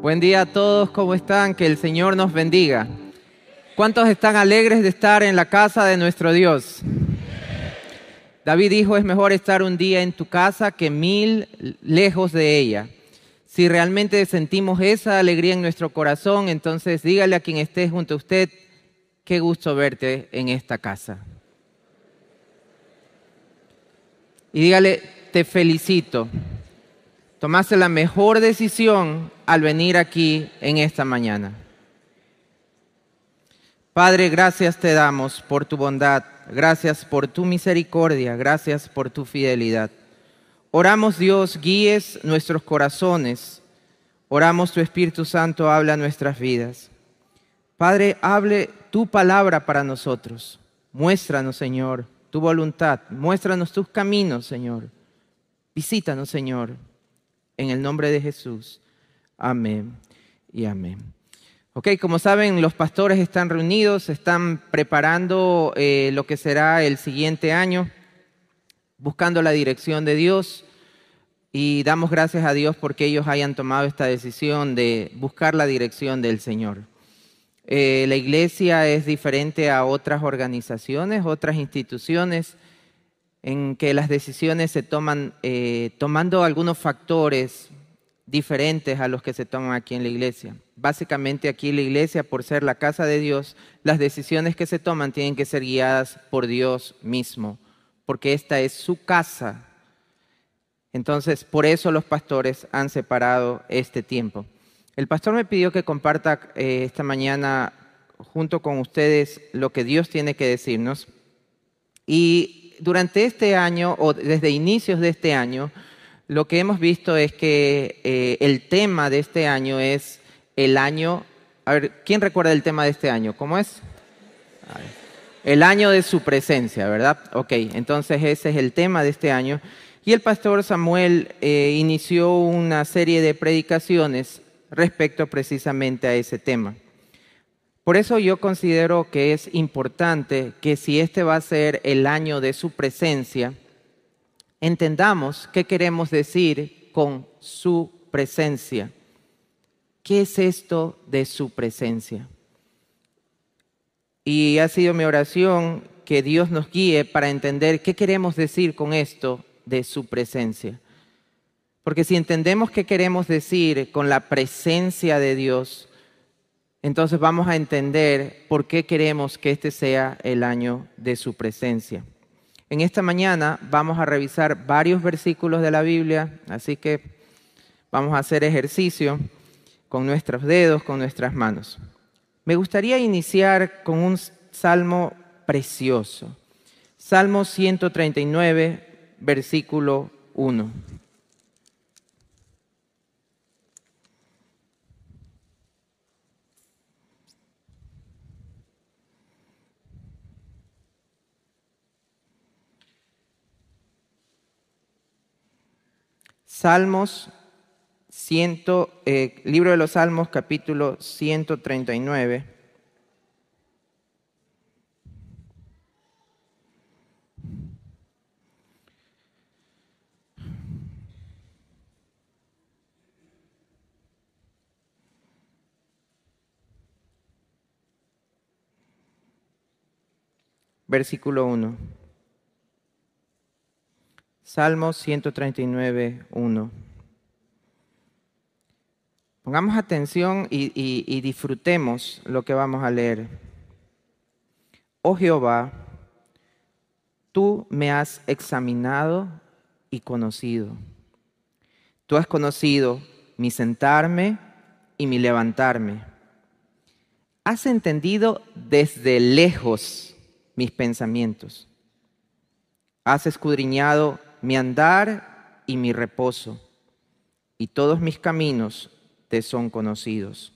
Buen día a todos, ¿cómo están? Que el Señor nos bendiga. ¿Cuántos están alegres de estar en la casa de nuestro Dios? David dijo, es mejor estar un día en tu casa que mil lejos de ella. Si realmente sentimos esa alegría en nuestro corazón, entonces dígale a quien esté junto a usted, qué gusto verte en esta casa. Y dígale, te felicito. Tomaste la mejor decisión al venir aquí en esta mañana. Padre, gracias te damos por tu bondad, gracias por tu misericordia, gracias por tu fidelidad. Oramos Dios, guíes nuestros corazones. Oramos tu Espíritu Santo, habla nuestras vidas. Padre, hable tu palabra para nosotros. Muéstranos, Señor, tu voluntad. Muéstranos tus caminos, Señor. Visítanos, Señor, en el nombre de Jesús. Amén y amén. Ok, como saben, los pastores están reunidos, están preparando eh, lo que será el siguiente año, buscando la dirección de Dios y damos gracias a Dios porque ellos hayan tomado esta decisión de buscar la dirección del Señor. Eh, la iglesia es diferente a otras organizaciones, otras instituciones en que las decisiones se toman eh, tomando algunos factores diferentes a los que se toman aquí en la iglesia. Básicamente aquí en la iglesia, por ser la casa de Dios, las decisiones que se toman tienen que ser guiadas por Dios mismo, porque esta es su casa. Entonces, por eso los pastores han separado este tiempo. El pastor me pidió que comparta eh, esta mañana junto con ustedes lo que Dios tiene que decirnos. Y durante este año, o desde inicios de este año, lo que hemos visto es que eh, el tema de este año es el año, a ver, ¿quién recuerda el tema de este año? ¿Cómo es? El año de su presencia, ¿verdad? Ok, entonces ese es el tema de este año. Y el pastor Samuel eh, inició una serie de predicaciones respecto precisamente a ese tema. Por eso yo considero que es importante que si este va a ser el año de su presencia, entendamos qué queremos decir con su presencia. ¿Qué es esto de su presencia? Y ha sido mi oración que Dios nos guíe para entender qué queremos decir con esto de su presencia. Porque si entendemos qué queremos decir con la presencia de Dios, entonces vamos a entender por qué queremos que este sea el año de su presencia. En esta mañana vamos a revisar varios versículos de la Biblia, así que vamos a hacer ejercicio con nuestros dedos, con nuestras manos. Me gustaría iniciar con un salmo precioso. Salmo 139, versículo 1. Salmos, ciento, eh, libro de los Salmos, capítulo 139. Versículo 1. Salmo 139, 1. Pongamos atención y, y disfrutemos lo que vamos a leer. Oh Jehová, tú me has examinado y conocido. Tú has conocido mi sentarme y mi levantarme. Has entendido desde lejos mis pensamientos. Has escudriñado mi andar y mi reposo, y todos mis caminos te son conocidos.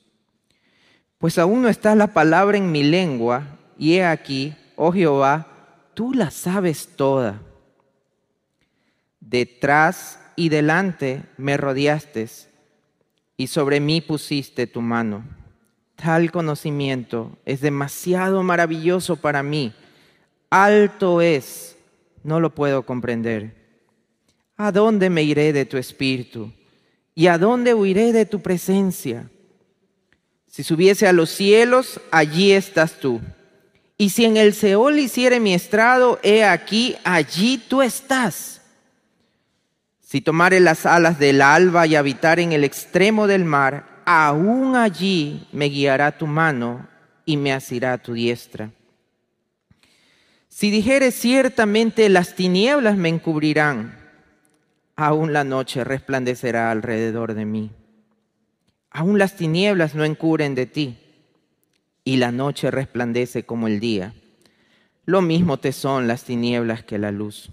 Pues aún no está la palabra en mi lengua, y he aquí, oh Jehová, tú la sabes toda. Detrás y delante me rodeaste, y sobre mí pusiste tu mano. Tal conocimiento es demasiado maravilloso para mí. Alto es, no lo puedo comprender. ¿A dónde me iré de tu espíritu? ¿Y a dónde huiré de tu presencia? Si subiese a los cielos, allí estás tú. Y si en el Seol hiciere mi estrado, he aquí, allí tú estás. Si tomare las alas del alba y habitar en el extremo del mar, aún allí me guiará tu mano y me asirá tu diestra. Si dijere ciertamente las tinieblas me encubrirán, aún la noche resplandecerá alrededor de mí. Aún las tinieblas no encubren de ti, y la noche resplandece como el día. Lo mismo te son las tinieblas que la luz.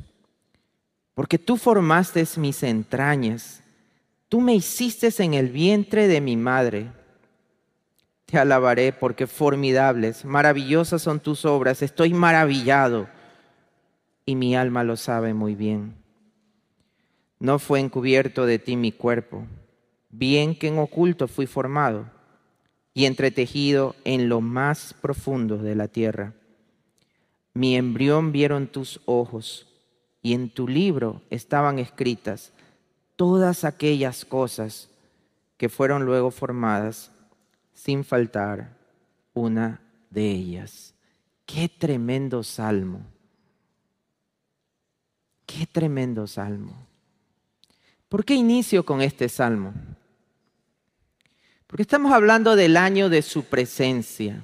Porque tú formaste mis entrañas, tú me hiciste en el vientre de mi madre. Te alabaré porque formidables, maravillosas son tus obras, estoy maravillado y mi alma lo sabe muy bien. No fue encubierto de ti mi cuerpo bien que en oculto fui formado y entretejido en lo más profundo de la tierra. Mi embrión vieron tus ojos y en tu libro estaban escritas todas aquellas cosas que fueron luego formadas sin faltar una de ellas. Qué tremendo salmo. Qué tremendo salmo. ¿Por qué inicio con este salmo? Porque estamos hablando del año de su presencia.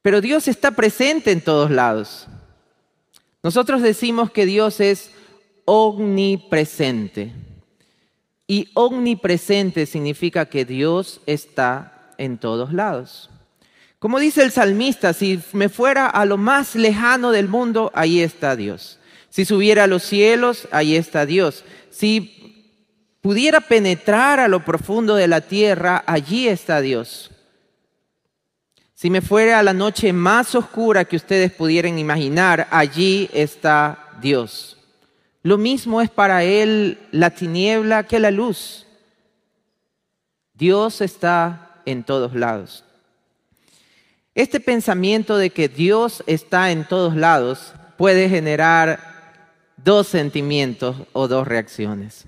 Pero Dios está presente en todos lados. Nosotros decimos que Dios es omnipresente. Y omnipresente significa que Dios está en todos lados. Como dice el salmista, si me fuera a lo más lejano del mundo, ahí está Dios. Si subiera a los cielos, ahí está Dios. Si pudiera penetrar a lo profundo de la tierra, allí está Dios. Si me fuera a la noche más oscura que ustedes pudieran imaginar, allí está Dios. Lo mismo es para Él la tiniebla que la luz. Dios está en todos lados. Este pensamiento de que Dios está en todos lados puede generar dos sentimientos o dos reacciones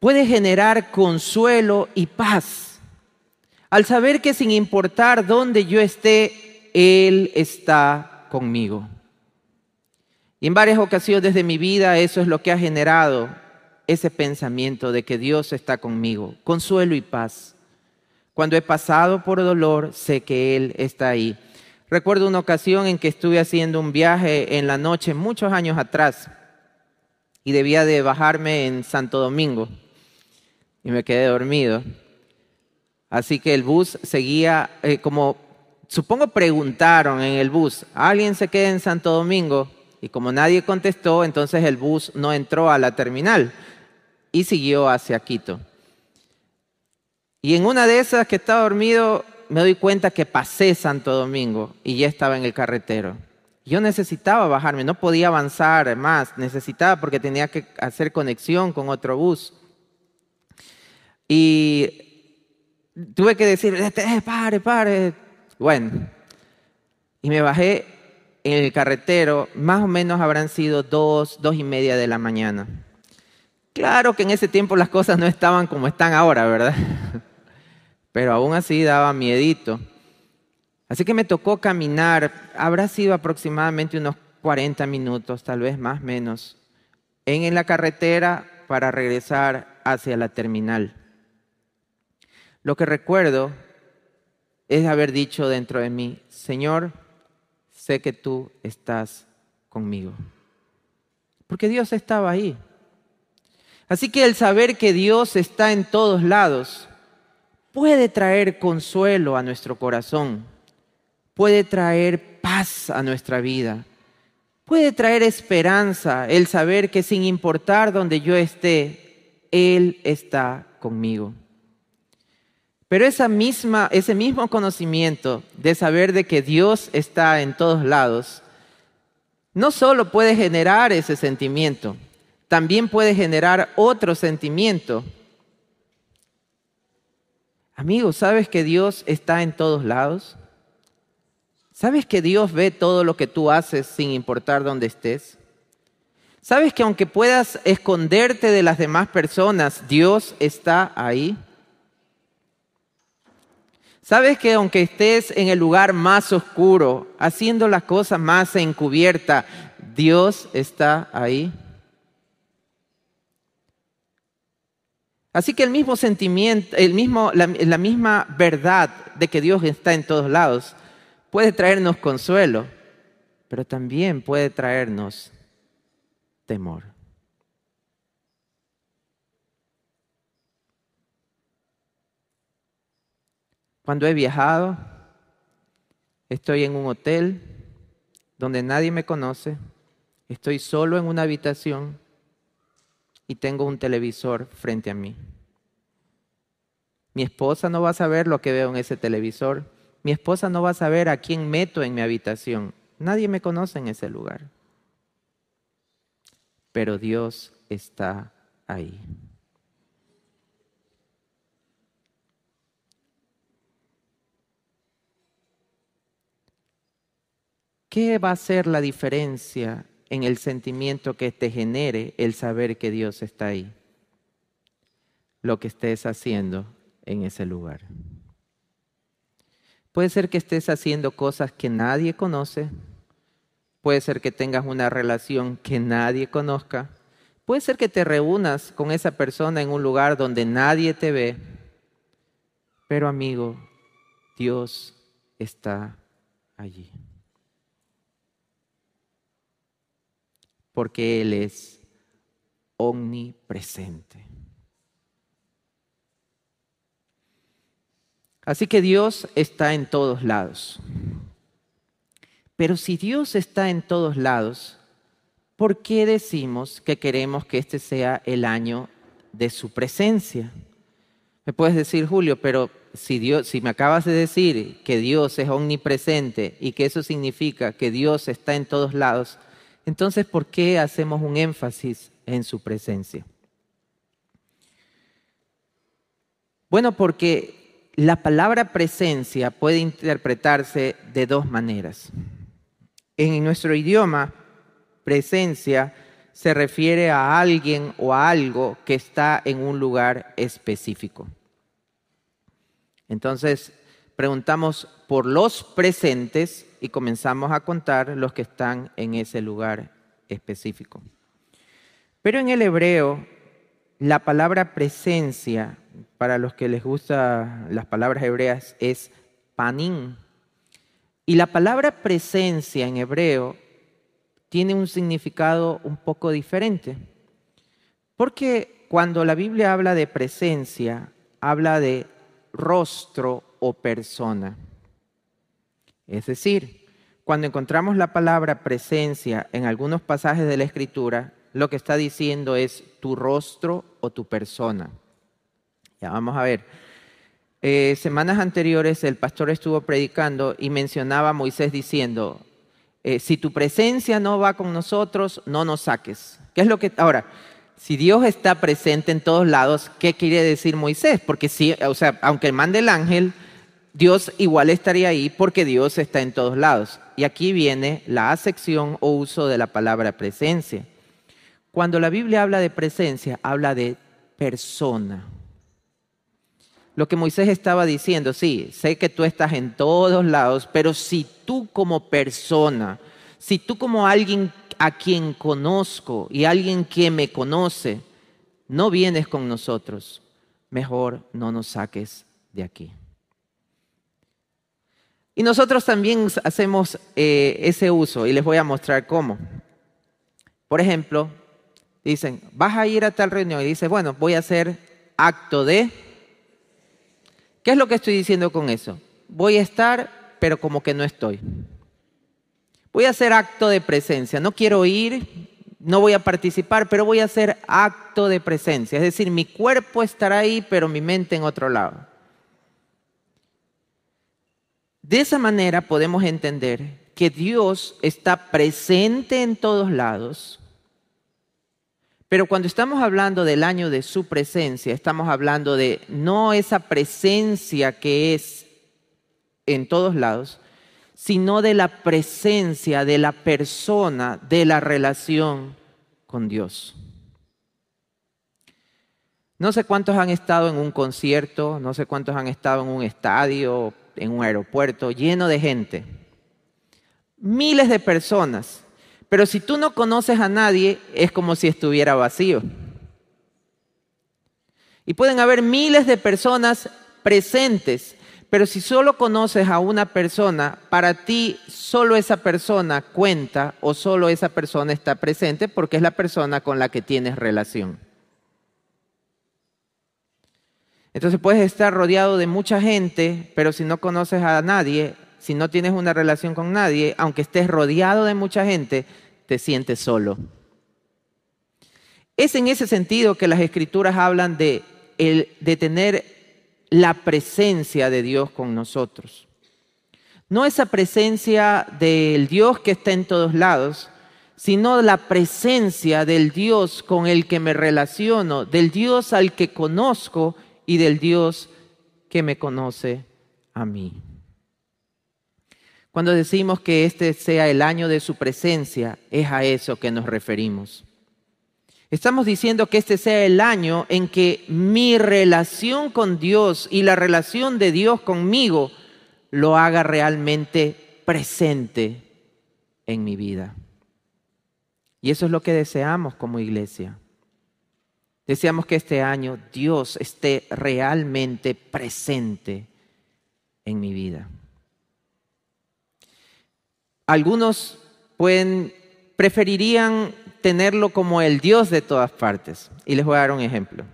puede generar consuelo y paz al saber que sin importar dónde yo esté, Él está conmigo. Y en varias ocasiones de mi vida eso es lo que ha generado ese pensamiento de que Dios está conmigo, consuelo y paz. Cuando he pasado por dolor, sé que Él está ahí. Recuerdo una ocasión en que estuve haciendo un viaje en la noche, muchos años atrás, y debía de bajarme en Santo Domingo y me quedé dormido. Así que el bus seguía, eh, como supongo preguntaron en el bus, ¿alguien se queda en Santo Domingo? Y como nadie contestó, entonces el bus no entró a la terminal y siguió hacia Quito. Y en una de esas que estaba dormido, me doy cuenta que pasé Santo Domingo y ya estaba en el carretero. Yo necesitaba bajarme, no podía avanzar más, necesitaba porque tenía que hacer conexión con otro bus. Y tuve que decir, este, eh, pare, pare. Bueno, y me bajé en el carretero, más o menos habrán sido dos, dos y media de la mañana. Claro que en ese tiempo las cosas no estaban como están ahora, ¿verdad? Pero aún así daba miedito. Así que me tocó caminar, habrá sido aproximadamente unos 40 minutos, tal vez más menos, en la carretera para regresar hacia la terminal. Lo que recuerdo es haber dicho dentro de mí, Señor, sé que tú estás conmigo. Porque Dios estaba ahí. Así que el saber que Dios está en todos lados puede traer consuelo a nuestro corazón, puede traer paz a nuestra vida, puede traer esperanza el saber que sin importar donde yo esté, Él está conmigo. Pero esa misma, ese mismo conocimiento de saber de que Dios está en todos lados, no solo puede generar ese sentimiento, también puede generar otro sentimiento. Amigo, ¿sabes que Dios está en todos lados? ¿Sabes que Dios ve todo lo que tú haces sin importar dónde estés? ¿Sabes que aunque puedas esconderte de las demás personas, Dios está ahí? ¿Sabes que aunque estés en el lugar más oscuro, haciendo las cosas más encubierta, Dios está ahí? Así que el mismo sentimiento, el mismo, la, la misma verdad de que Dios está en todos lados puede traernos consuelo, pero también puede traernos temor. Cuando he viajado, estoy en un hotel donde nadie me conoce, estoy solo en una habitación y tengo un televisor frente a mí. Mi esposa no va a saber lo que veo en ese televisor. Mi esposa no va a saber a quién meto en mi habitación. Nadie me conoce en ese lugar. Pero Dios está ahí. ¿Qué va a ser la diferencia en el sentimiento que te genere el saber que Dios está ahí? Lo que estés haciendo en ese lugar. Puede ser que estés haciendo cosas que nadie conoce. Puede ser que tengas una relación que nadie conozca. Puede ser que te reúnas con esa persona en un lugar donde nadie te ve. Pero amigo, Dios está allí. Porque Él es omnipresente. Así que Dios está en todos lados. Pero si Dios está en todos lados, ¿por qué decimos que queremos que este sea el año de su presencia? Me puedes decir, Julio, pero si Dios, si me acabas de decir que Dios es omnipresente y que eso significa que Dios está en todos lados, entonces, ¿por qué hacemos un énfasis en su presencia? Bueno, porque la palabra presencia puede interpretarse de dos maneras. En nuestro idioma, presencia se refiere a alguien o a algo que está en un lugar específico. Entonces, preguntamos por los presentes y comenzamos a contar los que están en ese lugar específico. Pero en el hebreo, la palabra presencia, para los que les gustan las palabras hebreas, es panim. Y la palabra presencia en hebreo tiene un significado un poco diferente. Porque cuando la Biblia habla de presencia, habla de rostro o persona. Es decir, cuando encontramos la palabra presencia en algunos pasajes de la Escritura, lo que está diciendo es tu rostro o tu persona. Ya vamos a ver. Eh, semanas anteriores el pastor estuvo predicando y mencionaba a Moisés diciendo, eh, si tu presencia no va con nosotros, no nos saques. ¿Qué es lo que ahora? Si Dios está presente en todos lados, ¿qué quiere decir Moisés? Porque si, o sea, aunque mande el ángel, Dios igual estaría ahí porque Dios está en todos lados. Y aquí viene la acepción o uso de la palabra presencia. Cuando la Biblia habla de presencia, habla de persona. Lo que Moisés estaba diciendo, sí, sé que tú estás en todos lados, pero si tú como persona, si tú como alguien a quien conozco y alguien que me conoce, no vienes con nosotros, mejor no nos saques de aquí. Y nosotros también hacemos eh, ese uso y les voy a mostrar cómo. Por ejemplo, dicen, vas a ir a tal reunión y dices, bueno, voy a hacer acto de... ¿Qué es lo que estoy diciendo con eso? Voy a estar, pero como que no estoy. Voy a hacer acto de presencia. No quiero ir, no voy a participar, pero voy a hacer acto de presencia. Es decir, mi cuerpo estará ahí, pero mi mente en otro lado. De esa manera podemos entender que Dios está presente en todos lados, pero cuando estamos hablando del año de su presencia, estamos hablando de no esa presencia que es en todos lados, sino de la presencia de la persona, de la relación con Dios. No sé cuántos han estado en un concierto, no sé cuántos han estado en un estadio, en un aeropuerto, lleno de gente. Miles de personas. Pero si tú no conoces a nadie, es como si estuviera vacío. Y pueden haber miles de personas presentes, pero si solo conoces a una persona, para ti solo esa persona cuenta o solo esa persona está presente porque es la persona con la que tienes relación. Entonces puedes estar rodeado de mucha gente, pero si no conoces a nadie, si no tienes una relación con nadie, aunque estés rodeado de mucha gente, te sientes solo. Es en ese sentido que las escrituras hablan de, de tener la presencia de Dios con nosotros. No esa presencia del Dios que está en todos lados, sino la presencia del Dios con el que me relaciono, del Dios al que conozco y del Dios que me conoce a mí. Cuando decimos que este sea el año de su presencia, es a eso que nos referimos. Estamos diciendo que este sea el año en que mi relación con Dios y la relación de Dios conmigo lo haga realmente presente en mi vida. Y eso es lo que deseamos como iglesia. Deseamos que este año Dios esté realmente presente en mi vida. Algunos pueden, preferirían tenerlo como el Dios de todas partes. Y les voy a dar un ejemplo.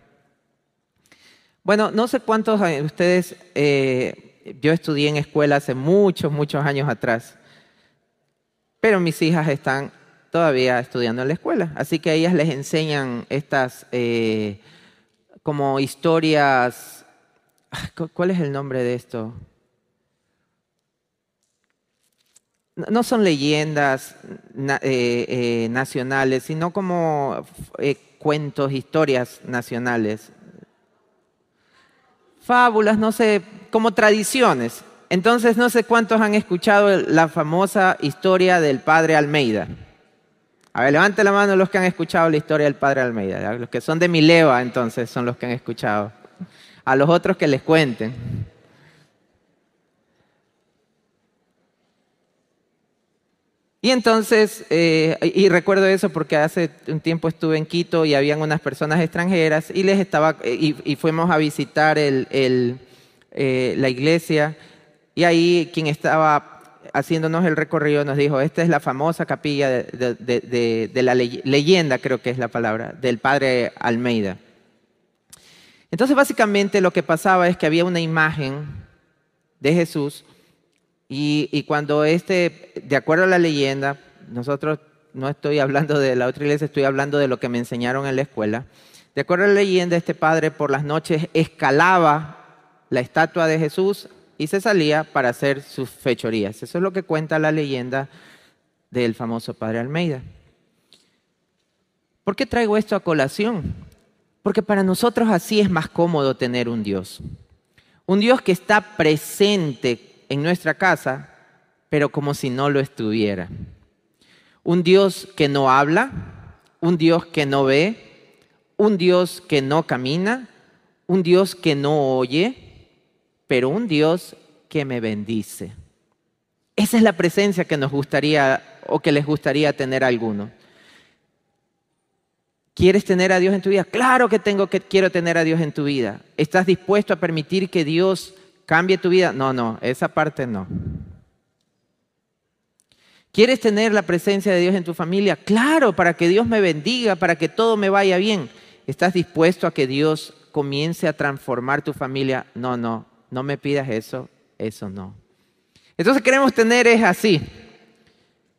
Bueno, no sé cuántos de ustedes, eh, yo estudié en escuela hace muchos, muchos años atrás, pero mis hijas están todavía estudiando en la escuela. Así que a ellas les enseñan estas eh, como historias. ¿Cuál es el nombre de esto? No son leyendas eh, eh, nacionales, sino como cuentos, historias nacionales. Fábulas, no sé, como tradiciones. Entonces, no sé cuántos han escuchado la famosa historia del padre Almeida. A ver, levante la mano los que han escuchado la historia del padre Almeida. Los que son de mi leva, entonces, son los que han escuchado. A los otros que les cuenten. Y entonces, eh, y recuerdo eso porque hace un tiempo estuve en Quito y habían unas personas extranjeras y les estaba, y, fuimos a visitar eh, la iglesia y ahí quien estaba haciéndonos el recorrido, nos dijo, esta es la famosa capilla de, la leyenda, creo que es la palabra, del padre Almeida. Entonces, básicamente lo que pasaba es que había una imagen de Jesús y, cuando este, de acuerdo a la leyenda, nosotros no estoy hablando de la otra iglesia, estoy hablando de lo que me enseñaron en la escuela. De acuerdo a la leyenda, este padre por las noches escalaba la estatua de Jesús y se salía para hacer sus fechorías. Eso es lo que cuenta la leyenda del famoso padre Almeida. ¿Por qué traigo esto a colación? Porque para nosotros así es más cómodo tener un Dios. Un Dios que está presente en nuestra casa, pero como si no lo estuviera. Un Dios que no habla, un Dios que no ve, un Dios que no camina, un Dios que no oye, pero un Dios que me bendice. Esa es la presencia que nos gustaría o que les gustaría tener a alguno. ¿Quieres tener a Dios en tu vida? Claro que tengo que quiero tener a Dios en tu vida. ¿Estás dispuesto a permitir que Dios cambie tu vida? No, no, esa parte no. ¿Quieres tener la presencia de Dios en tu familia? Claro, para que Dios me bendiga, para que todo me vaya bien. ¿Estás dispuesto a que Dios comience a transformar tu familia? No, no, no me pidas eso, eso no. Entonces queremos tener es así.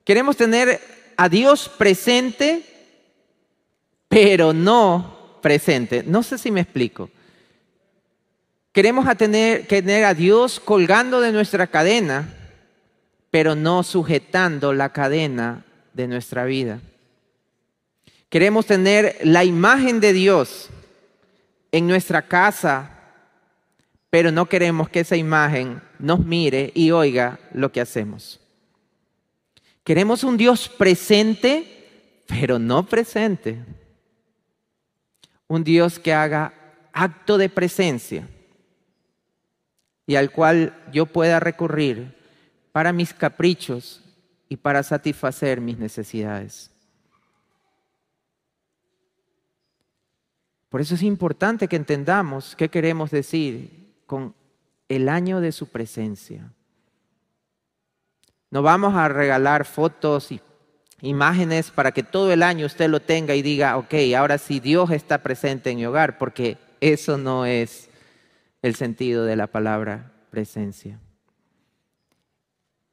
Queremos tener a Dios presente, pero no presente. No sé si me explico. Queremos tener, tener a Dios colgando de nuestra cadena, pero no sujetando la cadena de nuestra vida. Queremos tener la imagen de Dios en nuestra casa, pero no queremos que esa imagen nos mire y oiga lo que hacemos. Queremos un Dios presente, pero no presente. Un Dios que haga acto de presencia y al cual yo pueda recurrir para mis caprichos y para satisfacer mis necesidades. Por eso es importante que entendamos qué queremos decir con el año de su presencia. No vamos a regalar fotos y imágenes para que todo el año usted lo tenga y diga, ok, ahora sí Dios está presente en mi hogar, porque eso no es el sentido de la palabra presencia.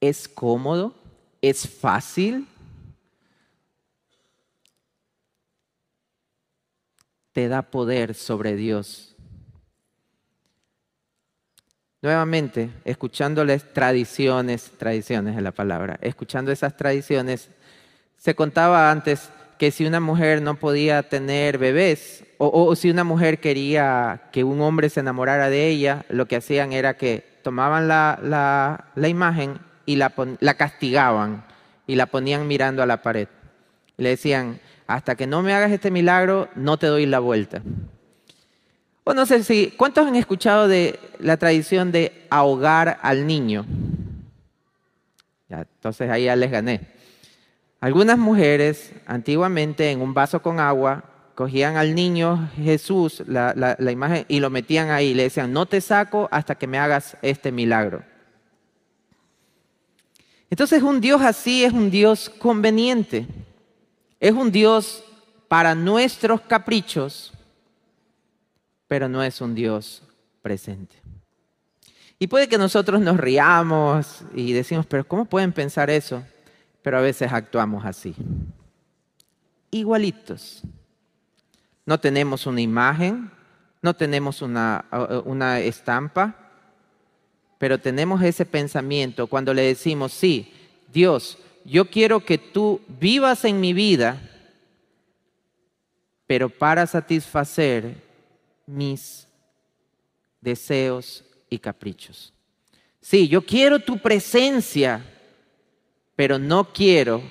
¿Es cómodo? ¿Es fácil? Te da poder sobre Dios. Nuevamente, escuchándoles tradiciones, tradiciones de la palabra, escuchando esas tradiciones, se contaba antes que si una mujer no podía tener bebés o, si una mujer quería que un hombre se enamorara de ella, lo que hacían era que tomaban la, imagen y la, la, castigaban y la ponían mirando a la pared. le decían, hasta que no me hagas este milagro, no te doy la vuelta. O no sé si, ¿cuántos han escuchado de la tradición de ahogar al niño? Entonces ahí ya les gané. Algunas mujeres antiguamente en un vaso con agua cogían al niño Jesús, la, imagen, y lo metían ahí. Le decían, no te saco hasta que me hagas este milagro. Entonces un Dios así es un Dios conveniente. Es un Dios para nuestros caprichos, pero no es un Dios presente. Y puede que nosotros nos riamos y decimos, pero ¿cómo pueden pensar eso? pero a veces actuamos así. Igualitos. No tenemos una imagen, no tenemos una, una estampa, pero tenemos ese pensamiento cuando le decimos, sí, Dios, yo quiero que tú vivas en mi vida, pero para satisfacer mis deseos y caprichos. Sí, yo quiero tu presencia, pero no quiero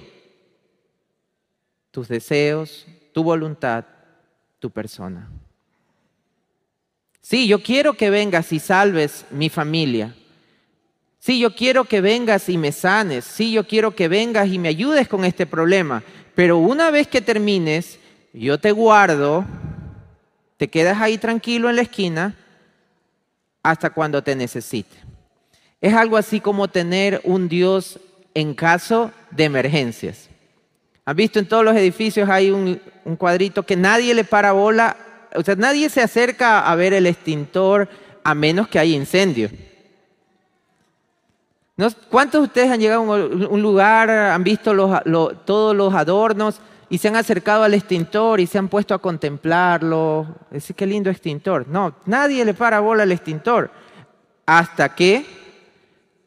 tus deseos, tu voluntad, tu persona. Sí, yo quiero que vengas y salves mi familia. Sí, yo quiero que vengas y me sanes. Sí, yo quiero que vengas y me ayudes con este problema. Pero una vez que termines, yo te guardo, te quedas ahí tranquilo en la esquina hasta cuando te necesite. Es algo así como tener un Dios en caso de emergencias. ¿Han visto en todos los edificios hay un, cuadrito que nadie le para bola? O sea, nadie se acerca a ver el extintor a menos que haya incendio. ¿Cuántos de ustedes han llegado a un lugar, han visto todos los adornos y se han acercado al extintor y se han puesto a contemplarlo? Qué lindo extintor. No, nadie le para bola al extintor hasta que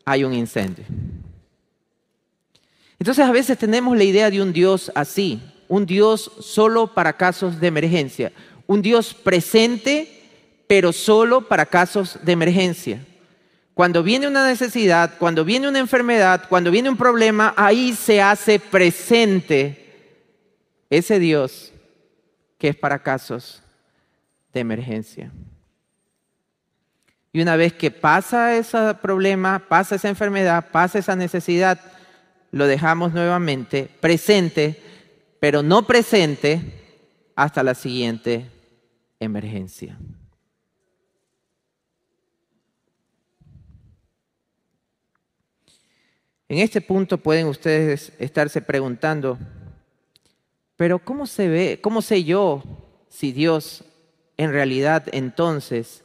hay un incendio. Entonces a veces tenemos la idea de un Dios así, un Dios solo para casos de emergencia, un Dios presente, pero solo para casos de emergencia. Cuando viene una necesidad, cuando viene una enfermedad, cuando viene un problema, ahí se hace presente ese Dios que es para casos de emergencia. Y una vez que pasa ese problema, pasa esa enfermedad, pasa esa necesidad, lo dejamos nuevamente presente, pero no presente hasta la siguiente emergencia. En este punto pueden ustedes estarse preguntando, pero ¿cómo se ve, cómo sé yo si Dios en realidad entonces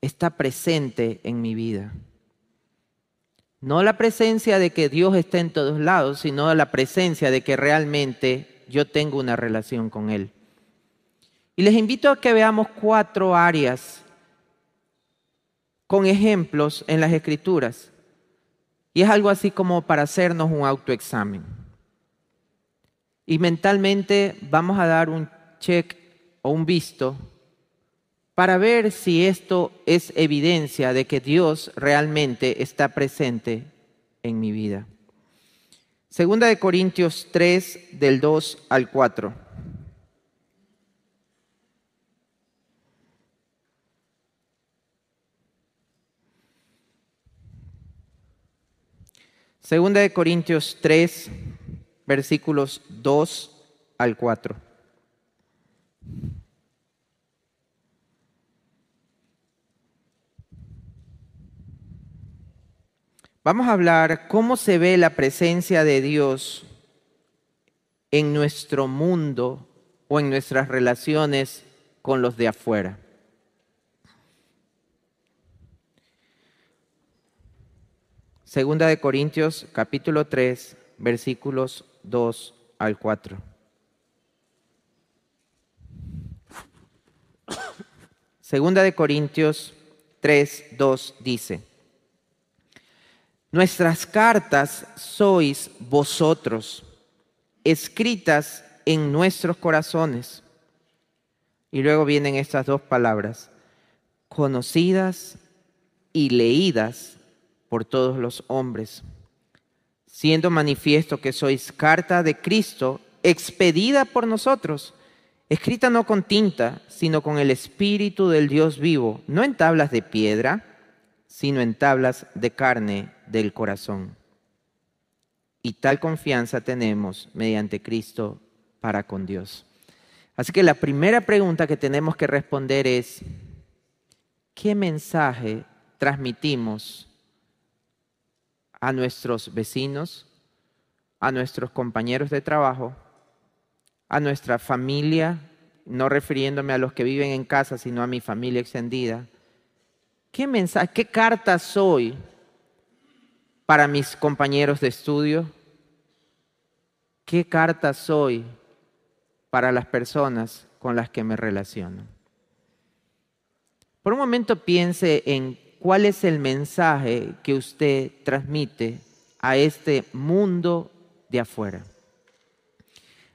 está presente en mi vida? No la presencia de que Dios está en todos lados, sino la presencia de que realmente yo tengo una relación con Él. Y les invito a que veamos cuatro áreas con ejemplos en las escrituras. Y es algo así como para hacernos un autoexamen y mentalmente vamos a dar un check o un visto para ver si esto es evidencia de que Dios realmente está presente en mi vida. Segunda de Corintios 3 del 2 al 4. Segunda de Corintios 3 2 al 4 versículos 2 al 4. Vamos a hablar cómo se ve la presencia de Dios en nuestro mundo o en nuestras relaciones con los de afuera. Segunda de Corintios capítulo 3 versículos 2 al 4. Segunda de Corintios 3, 2 dice, Nuestras cartas sois vosotros, escritas en nuestros corazones. Y luego vienen estas dos palabras, conocidas y leídas por todos los hombres, siendo manifiesto que sois carta de Cristo expedida por nosotros, escrita no con tinta, sino con el Espíritu del Dios vivo, no en tablas de piedra, sino en tablas de carne del corazón. Y tal confianza tenemos mediante Cristo para con Dios. Así que la primera pregunta que tenemos que responder es, ¿qué mensaje transmitimos a nuestros vecinos, a nuestros compañeros de trabajo, a nuestra familia, no refiriéndome a los que viven en casa, sino a mi familia extendida? ¿Qué mensaje, qué carta soy para mis compañeros de estudio? ¿Qué carta soy para las personas con las que me relaciono. Por un momento piense en cuál es el mensaje que usted transmite a este mundo de afuera.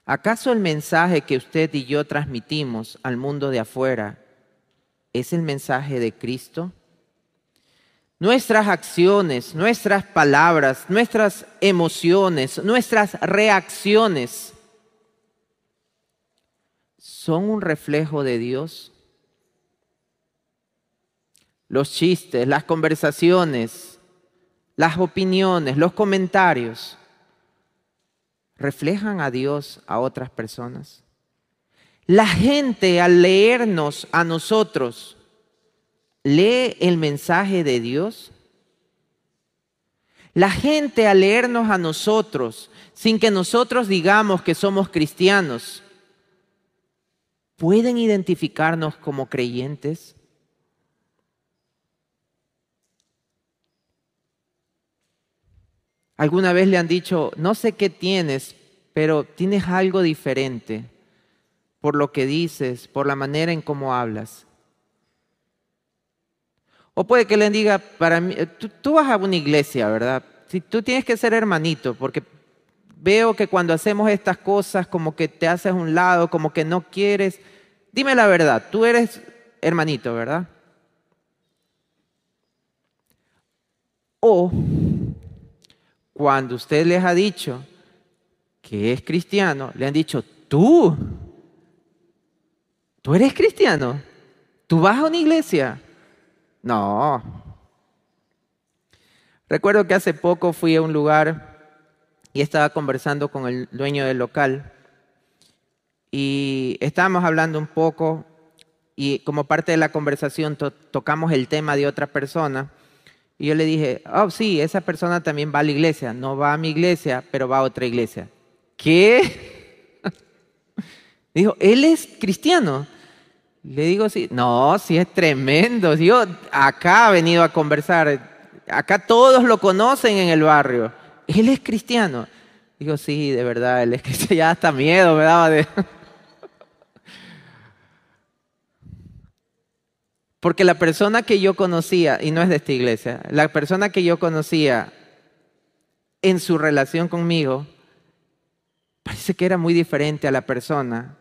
¿Acaso el mensaje que usted y yo transmitimos al mundo de afuera es el mensaje de Cristo? Nuestras acciones, nuestras palabras, nuestras emociones, nuestras reacciones son un reflejo de Dios? Los chistes, las conversaciones, las opiniones, los comentarios, ¿reflejan a Dios a otras personas? La gente al leernos a nosotros, ¿lee el mensaje de Dios? La gente al leernos a nosotros, sin que nosotros digamos que somos cristianos, ¿Pueden identificarnos como creyentes? ¿Alguna vez le han dicho, no sé qué tienes, pero tienes algo diferente por lo que dices, por la manera en cómo hablas? O puede que le diga, para mí, tú, tú vas a una iglesia, ¿verdad? Si tú tienes que ser hermanito, porque veo que cuando hacemos estas cosas como que te haces un lado, como que no quieres. Dime la verdad, tú eres hermanito, ¿verdad? O cuando usted les ha dicho que es cristiano, le han dicho, tú, tú eres cristiano, tú vas a una iglesia. No. Recuerdo que hace poco fui a un lugar y estaba conversando con el dueño del local y estábamos hablando un poco y como parte de la conversación tocamos el tema de otra persona y yo le dije, oh sí, esa persona también va a la iglesia, no va a mi iglesia, pero va a otra iglesia. ¿Qué? Dijo, él es cristiano. Le digo, sí, no, sí es tremendo. Yo acá he venido a conversar, acá todos lo conocen en el barrio él es cristiano. Digo, sí, de verdad, él es cristiano. Ya hasta miedo me daba de... Porque la persona que yo conocía, y no es de esta iglesia, la persona que yo conocía en su relación conmigo, parece que era muy diferente a la persona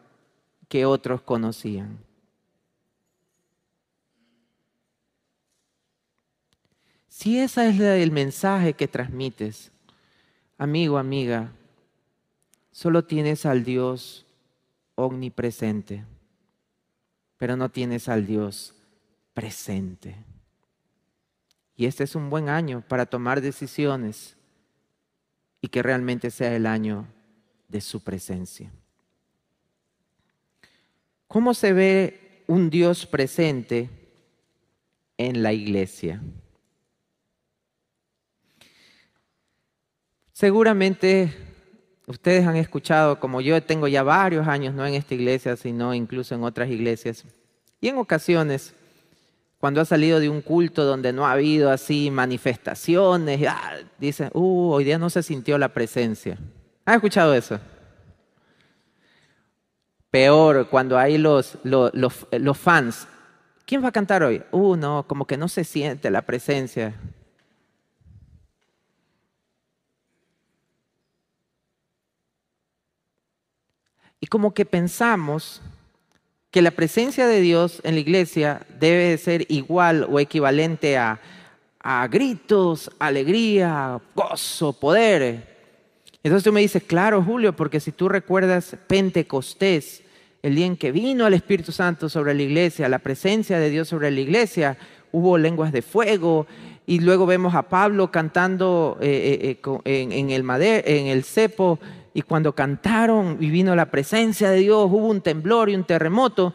que otros conocían. Si ese es el mensaje que transmites, Amigo, amiga, solo tienes al Dios omnipresente, pero no tienes al Dios presente. Y este es un buen año para tomar decisiones y que realmente sea el año de su presencia. ¿Cómo se ve un Dios presente en la iglesia? Seguramente ustedes han escuchado, como yo tengo ya varios años, no en esta iglesia, sino incluso en otras iglesias, y en ocasiones, cuando ha salido de un culto donde no ha habido así manifestaciones, ah, dicen, uh, hoy día no se sintió la presencia. ¿Han escuchado eso? Peor, cuando hay los, los, los, fans. ¿Quién va a cantar hoy? Uh, no, como que no se siente la presencia. Y como que pensamos que la presencia de Dios en la iglesia debe ser igual o equivalente a, a gritos, alegría, gozo, poder. Entonces tú me dices, claro, Julio, porque si tú recuerdas Pentecostés, el día en que vino el Espíritu Santo sobre la iglesia, la presencia de Dios sobre la iglesia, hubo lenguas de fuego, y luego vemos a Pablo cantando eh, eh, eh, en, el en el cepo, y cuando cantaron y vino la presencia de Dios, hubo un temblor y un terremoto.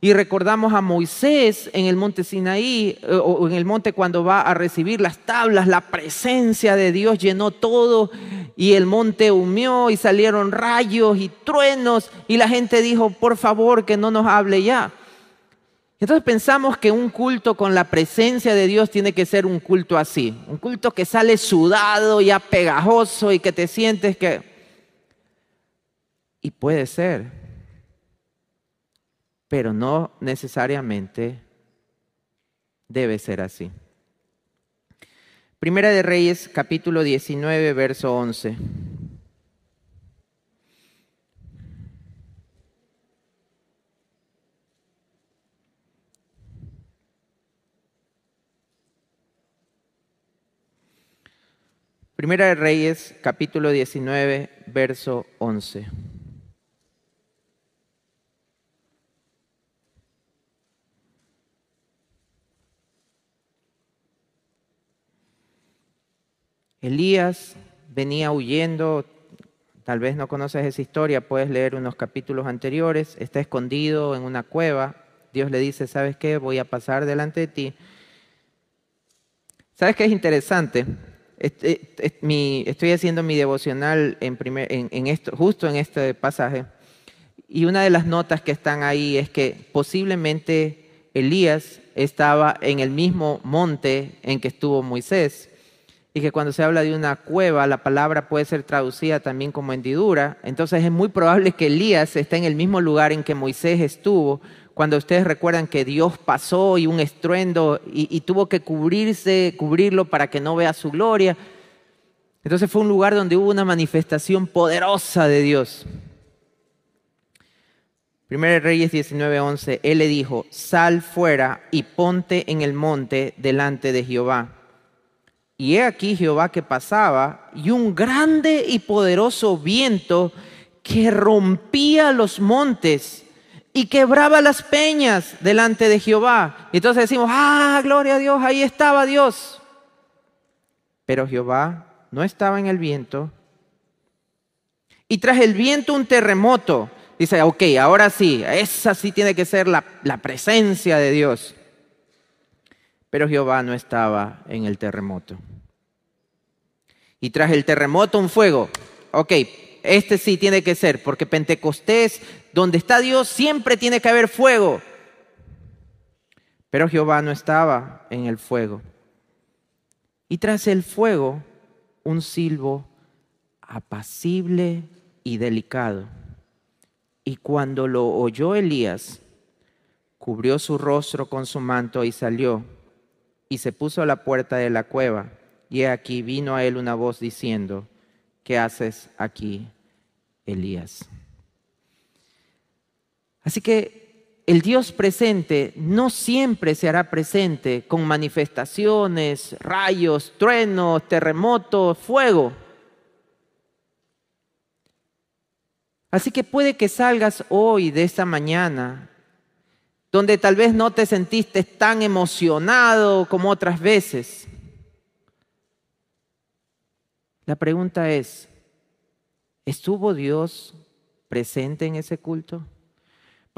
Y recordamos a Moisés en el monte Sinaí, o en el monte cuando va a recibir las tablas, la presencia de Dios llenó todo y el monte humió y salieron rayos y truenos y la gente dijo, por favor, que no nos hable ya. Entonces pensamos que un culto con la presencia de Dios tiene que ser un culto así, un culto que sale sudado, ya pegajoso y que te sientes que... Y puede ser, pero no necesariamente debe ser así. Primera de Reyes, capítulo 19, verso 11. Primera de Reyes, capítulo 19, verso 11. Elías venía huyendo, tal vez no conoces esa historia, puedes leer unos capítulos anteriores, está escondido en una cueva, Dios le dice, ¿sabes qué? Voy a pasar delante de ti. ¿Sabes qué es interesante? Estoy haciendo mi devocional justo en este pasaje, y una de las notas que están ahí es que posiblemente Elías estaba en el mismo monte en que estuvo Moisés y que cuando se habla de una cueva, la palabra puede ser traducida también como hendidura. Entonces es muy probable que Elías esté en el mismo lugar en que Moisés estuvo, cuando ustedes recuerdan que Dios pasó y un estruendo y, tuvo que cubrirse, cubrirlo para que no vea su gloria. Entonces fue un lugar donde hubo una manifestación poderosa de Dios. Primero Reyes 19:11, él le dijo, sal fuera y ponte en el monte delante de Jehová. Y he aquí Jehová que pasaba y un grande y poderoso viento que rompía los montes y quebraba las peñas delante de Jehová. Y entonces decimos, ah, gloria a Dios, ahí estaba Dios. Pero Jehová no estaba en el viento. Y tras el viento un terremoto. Dice, ok, ahora sí, esa sí tiene que ser la, la presencia de Dios. Pero Jehová no estaba en el terremoto. Y tras el terremoto un fuego. Ok, este sí tiene que ser, porque Pentecostés, donde está Dios, siempre tiene que haber fuego. Pero Jehová no estaba en el fuego. Y tras el fuego, un silbo apacible y delicado. Y cuando lo oyó Elías, cubrió su rostro con su manto y salió y se puso a la puerta de la cueva. Y aquí vino a él una voz diciendo, ¿qué haces aquí, Elías? Así que el Dios presente no siempre se hará presente con manifestaciones, rayos, truenos, terremotos, fuego. Así que puede que salgas hoy de esta mañana donde tal vez no te sentiste tan emocionado como otras veces. La pregunta es, ¿estuvo Dios presente en ese culto?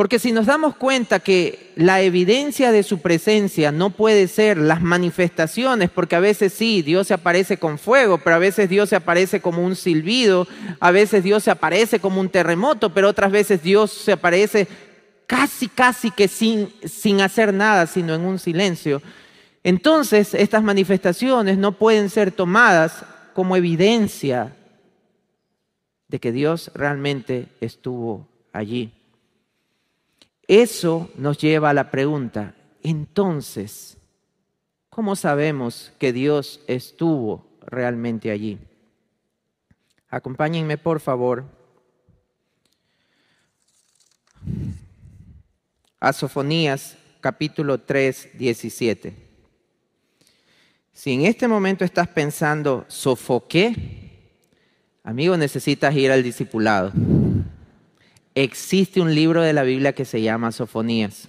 Porque si nos damos cuenta que la evidencia de su presencia no puede ser las manifestaciones, porque a veces sí, Dios se aparece con fuego, pero a veces Dios se aparece como un silbido, a veces Dios se aparece como un terremoto, pero otras veces Dios se aparece casi, casi que sin, sin hacer nada, sino en un silencio. Entonces, estas manifestaciones no pueden ser tomadas como evidencia de que Dios realmente estuvo allí. Eso nos lleva a la pregunta, entonces, ¿cómo sabemos que Dios estuvo realmente allí? Acompáñenme, por favor, a Sofonías capítulo 3, 17. Si en este momento estás pensando, ¿sofoqué? Amigo, necesitas ir al discipulado existe un libro de la Biblia que se llama Sofonías.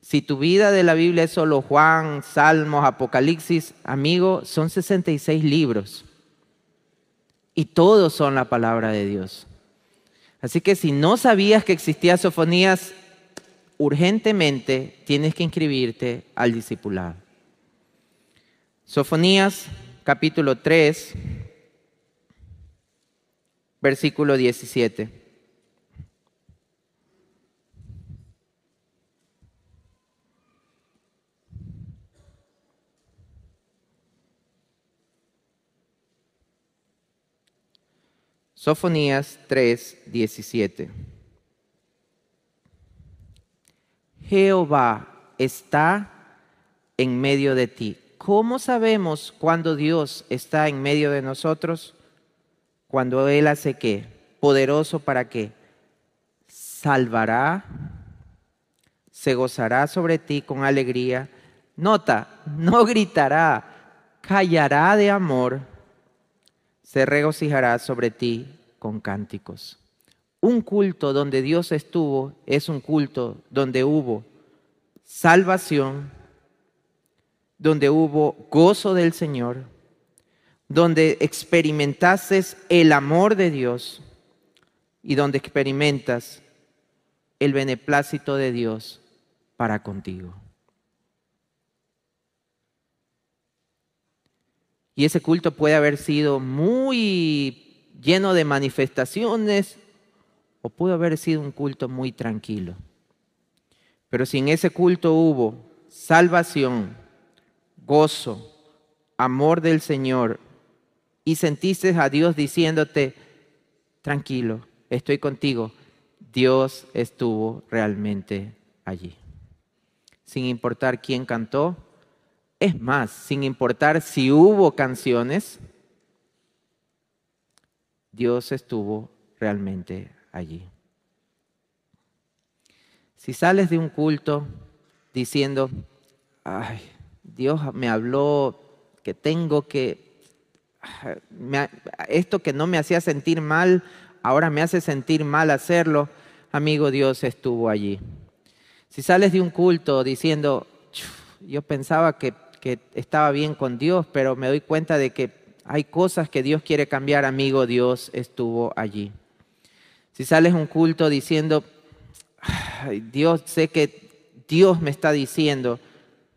Si tu vida de la Biblia es solo Juan, Salmos, Apocalipsis, amigo, son 66 libros. Y todos son la palabra de Dios. Así que si no sabías que existía Sofonías, urgentemente tienes que inscribirte al discipulado. Sofonías capítulo 3, versículo 17. Sofonías 3, 17. Jehová está en medio de ti. ¿Cómo sabemos cuando Dios está en medio de nosotros? Cuando Él hace qué? Poderoso para qué? Salvará, se gozará sobre ti con alegría. Nota, no gritará, callará de amor se regocijará sobre ti con cánticos. Un culto donde Dios estuvo es un culto donde hubo salvación, donde hubo gozo del Señor, donde experimentases el amor de Dios y donde experimentas el beneplácito de Dios para contigo. Y ese culto puede haber sido muy lleno de manifestaciones o pudo haber sido un culto muy tranquilo. Pero si en ese culto hubo salvación, gozo, amor del Señor y sentiste a Dios diciéndote, tranquilo, estoy contigo, Dios estuvo realmente allí. Sin importar quién cantó, es más, sin importar si hubo canciones, Dios estuvo realmente allí. Si sales de un culto diciendo, ay, Dios me habló que tengo que, esto que no me hacía sentir mal, ahora me hace sentir mal hacerlo, amigo, Dios estuvo allí. Si sales de un culto diciendo, yo pensaba que que estaba bien con Dios, pero me doy cuenta de que hay cosas que Dios quiere cambiar, amigo, Dios estuvo allí. Si sales un culto diciendo, Dios, sé que Dios me está diciendo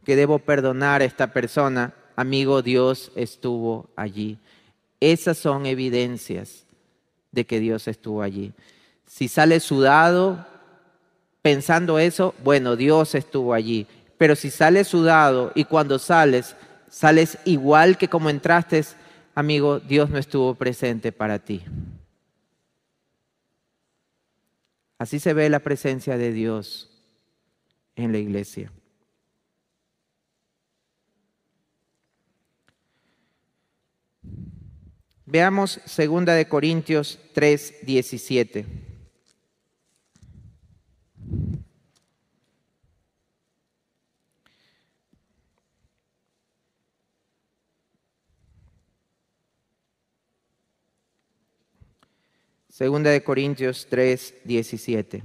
que debo perdonar a esta persona, amigo, Dios estuvo allí. Esas son evidencias de que Dios estuvo allí. Si sales sudado pensando eso, bueno, Dios estuvo allí. Pero si sales sudado y cuando sales, sales igual que como entraste, amigo, Dios no estuvo presente para ti. Así se ve la presencia de Dios en la iglesia. Veamos 2 de Corintios 3, 17. Segunda de Corintios 3, 17.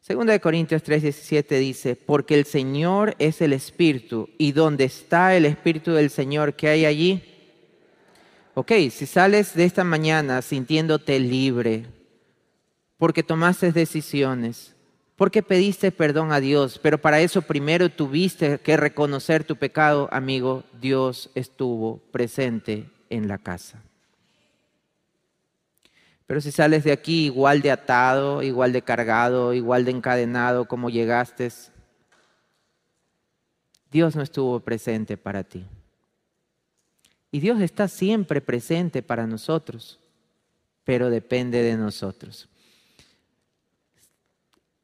Segunda de Corintios 3:17 dice, porque el Señor es el Espíritu y donde está el Espíritu del Señor, ¿qué hay allí? Ok, si sales de esta mañana sintiéndote libre, porque tomaste decisiones, porque pediste perdón a Dios, pero para eso primero tuviste que reconocer tu pecado, amigo, Dios estuvo presente en la casa. Pero si sales de aquí igual de atado, igual de cargado, igual de encadenado como llegaste, Dios no estuvo presente para ti. Y Dios está siempre presente para nosotros, pero depende de nosotros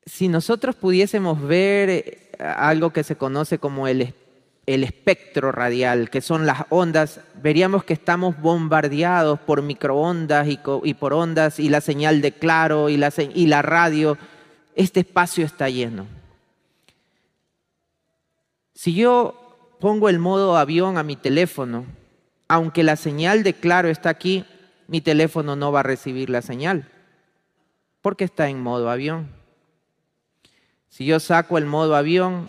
si nosotros pudiésemos ver eh, algo que se conoce como el, espectro radial, que son las ondas, veríamos que estamos bombardeados por microondas y, por ondas y la señal de claro y la, y la radio. Este espacio está lleno. Si yo pongo el modo avión a mi teléfono, aunque la señal de claro está aquí, mi teléfono no va a recibir la señal, porque está en modo avión. Si yo saco el modo avión,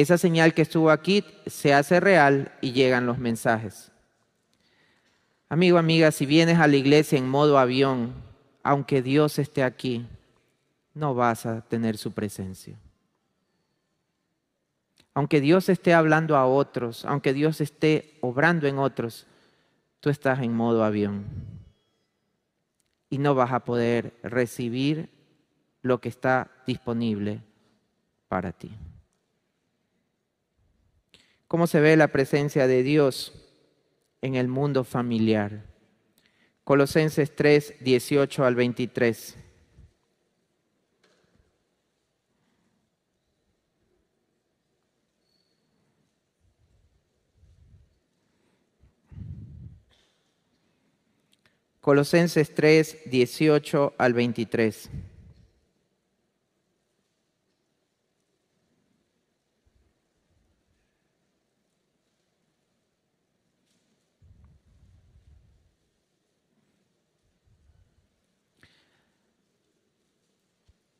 esa señal que estuvo aquí se hace real y llegan los mensajes. Amigo, amiga, si vienes a la iglesia en modo avión, aunque Dios esté aquí, no vas a tener su presencia. Aunque Dios esté hablando a otros, aunque Dios esté obrando en otros, tú estás en modo avión. Y no vas a poder recibir lo que está disponible para ti. ¿Cómo se ve la presencia de Dios en el mundo familiar? Colosenses 3, 18 al 23. Colosenses 3, 18 al 23.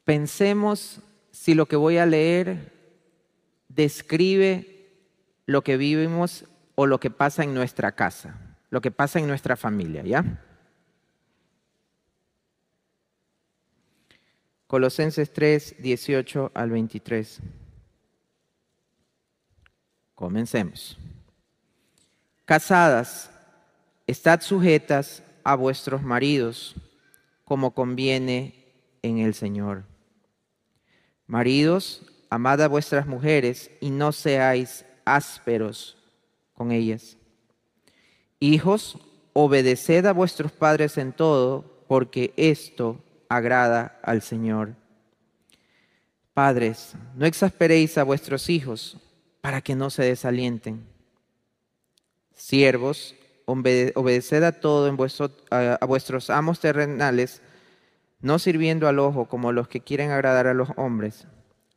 Pensemos si lo que voy a leer describe lo que vivimos o lo que pasa en nuestra casa, lo que pasa en nuestra familia, ¿ya? Colosenses 3, 18 al 23. Comencemos. Casadas, estad sujetas a vuestros maridos, como conviene en el Señor Maridos, amad a vuestras mujeres y no seáis ásperos con ellas. Hijos, obedeced a vuestros padres en todo, porque esto agrada al Señor. Padres, no exasperéis a vuestros hijos para que no se desalienten. Siervos, obedeced a todo en a vuestros amos terrenales, no sirviendo al ojo como los que quieren agradar a los hombres,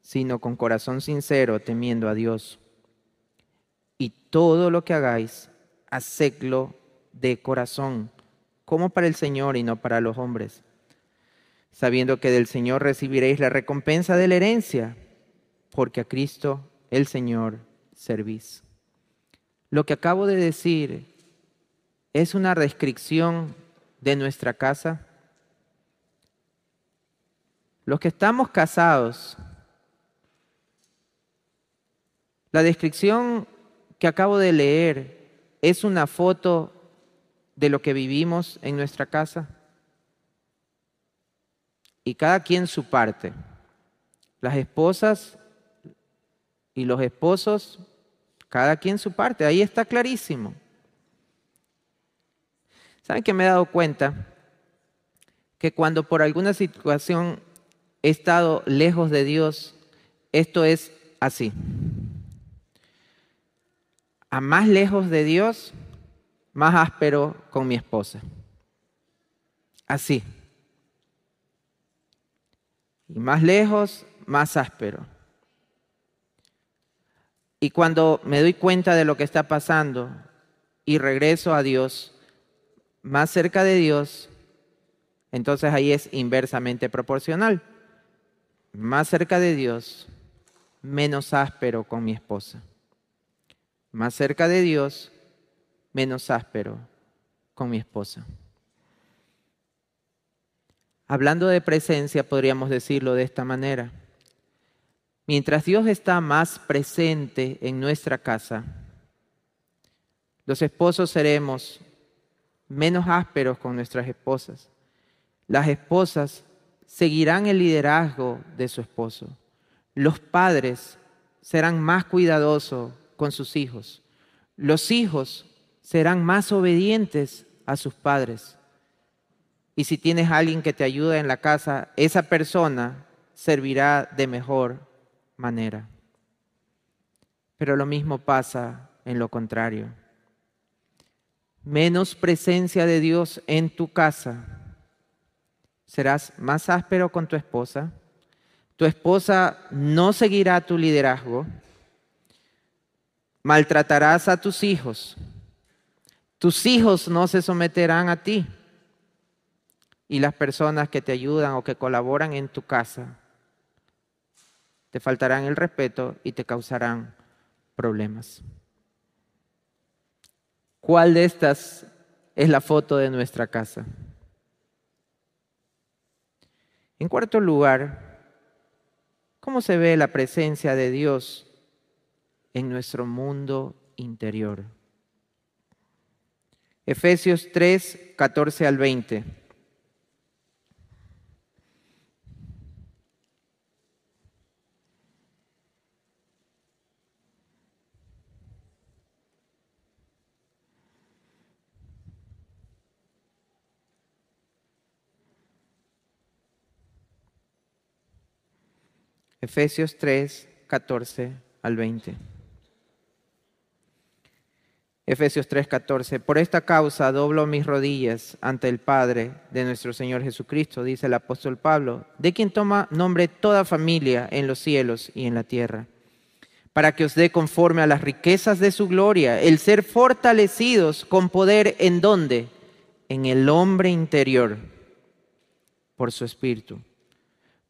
sino con corazón sincero, temiendo a Dios. Y todo lo que hagáis, hacedlo de corazón, como para el Señor y no para los hombres, sabiendo que del Señor recibiréis la recompensa de la herencia, porque a Cristo el Señor servís. Lo que acabo de decir es una descripción de nuestra casa los que estamos casados, la descripción que acabo de leer es una foto de lo que vivimos en nuestra casa. Y cada quien su parte. Las esposas y los esposos, cada quien su parte. Ahí está clarísimo. ¿Saben que me he dado cuenta? Que cuando por alguna situación he estado lejos de Dios, esto es así. A más lejos de Dios, más áspero con mi esposa. Así. Y más lejos, más áspero. Y cuando me doy cuenta de lo que está pasando y regreso a Dios, más cerca de Dios, entonces ahí es inversamente proporcional. Más cerca de Dios, menos áspero con mi esposa. Más cerca de Dios, menos áspero con mi esposa. Hablando de presencia, podríamos decirlo de esta manera. Mientras Dios está más presente en nuestra casa, los esposos seremos menos ásperos con nuestras esposas. Las esposas seguirán el liderazgo de su esposo. Los padres serán más cuidadosos con sus hijos. Los hijos serán más obedientes a sus padres. Y si tienes alguien que te ayuda en la casa, esa persona servirá de mejor manera. Pero lo mismo pasa en lo contrario. Menos presencia de Dios en tu casa serás más áspero con tu esposa, tu esposa no seguirá tu liderazgo, maltratarás a tus hijos, tus hijos no se someterán a ti y las personas que te ayudan o que colaboran en tu casa te faltarán el respeto y te causarán problemas. ¿Cuál de estas es la foto de nuestra casa? En cuarto lugar, ¿cómo se ve la presencia de Dios en nuestro mundo interior? Efesios 3, 14 al 20. Efesios 3, 14 al 20. Efesios 3, 14. Por esta causa doblo mis rodillas ante el Padre de nuestro Señor Jesucristo, dice el apóstol Pablo, de quien toma nombre toda familia en los cielos y en la tierra, para que os dé conforme a las riquezas de su gloria el ser fortalecidos con poder en donde? En el hombre interior, por su espíritu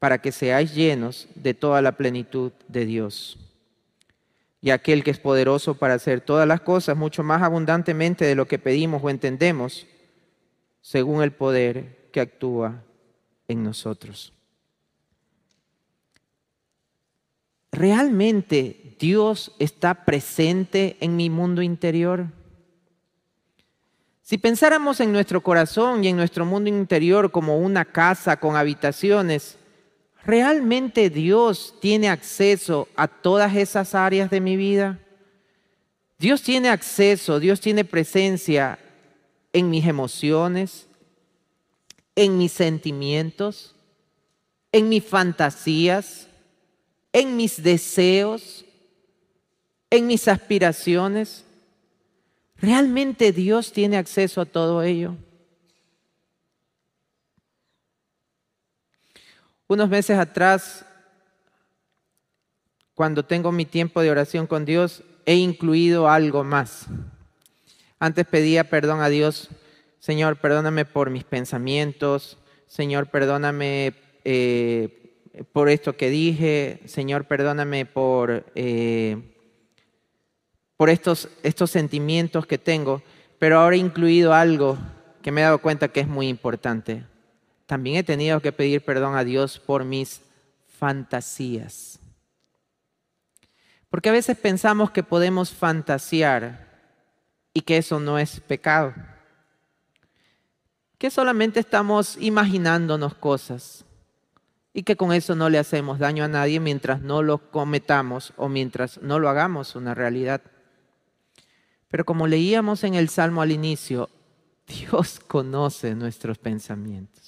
para que seáis llenos de toda la plenitud de Dios. Y aquel que es poderoso para hacer todas las cosas mucho más abundantemente de lo que pedimos o entendemos, según el poder que actúa en nosotros. ¿Realmente Dios está presente en mi mundo interior? Si pensáramos en nuestro corazón y en nuestro mundo interior como una casa con habitaciones, ¿Realmente Dios tiene acceso a todas esas áreas de mi vida? Dios tiene acceso, Dios tiene presencia en mis emociones, en mis sentimientos, en mis fantasías, en mis deseos, en mis aspiraciones. ¿Realmente Dios tiene acceso a todo ello? Unos meses atrás, cuando tengo mi tiempo de oración con Dios, he incluido algo más. Antes pedía perdón a Dios, Señor, perdóname por mis pensamientos, Señor, perdóname eh, por esto que dije, Señor, perdóname por, eh, por estos, estos sentimientos que tengo, pero ahora he incluido algo que me he dado cuenta que es muy importante también he tenido que pedir perdón a Dios por mis fantasías. Porque a veces pensamos que podemos fantasear y que eso no es pecado. Que solamente estamos imaginándonos cosas y que con eso no le hacemos daño a nadie mientras no lo cometamos o mientras no lo hagamos una realidad. Pero como leíamos en el Salmo al inicio, Dios conoce nuestros pensamientos.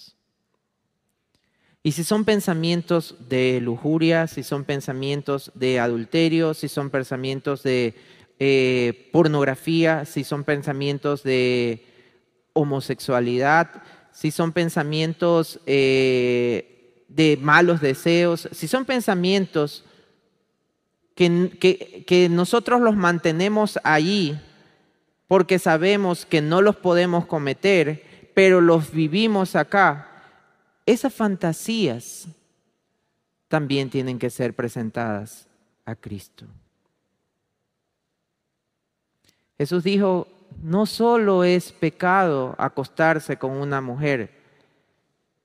Y si son pensamientos de lujuria, si son pensamientos de adulterio, si son pensamientos de eh, pornografía, si son pensamientos de homosexualidad, si son pensamientos eh, de malos deseos, si son pensamientos que, que nosotros los mantenemos allí porque sabemos que no los podemos cometer, pero los vivimos acá, esas fantasías también tienen que ser presentadas a Cristo. Jesús dijo, no solo es pecado acostarse con una mujer,